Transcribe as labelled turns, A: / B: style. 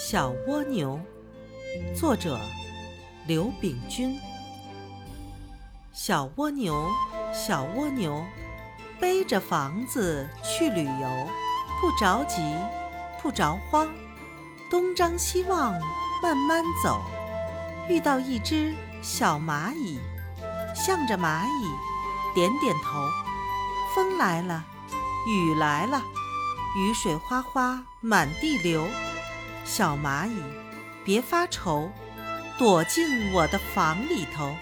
A: 小蜗牛，作者刘秉钧。小蜗牛，小蜗牛，背着房子去旅游，不着急，不着慌，东张西望，慢慢走。遇到一只小蚂蚁，向着蚂蚁点点头。风来了，雨来了，雨水哗哗满地流。小蚂蚁，别发愁，躲进我的房里头。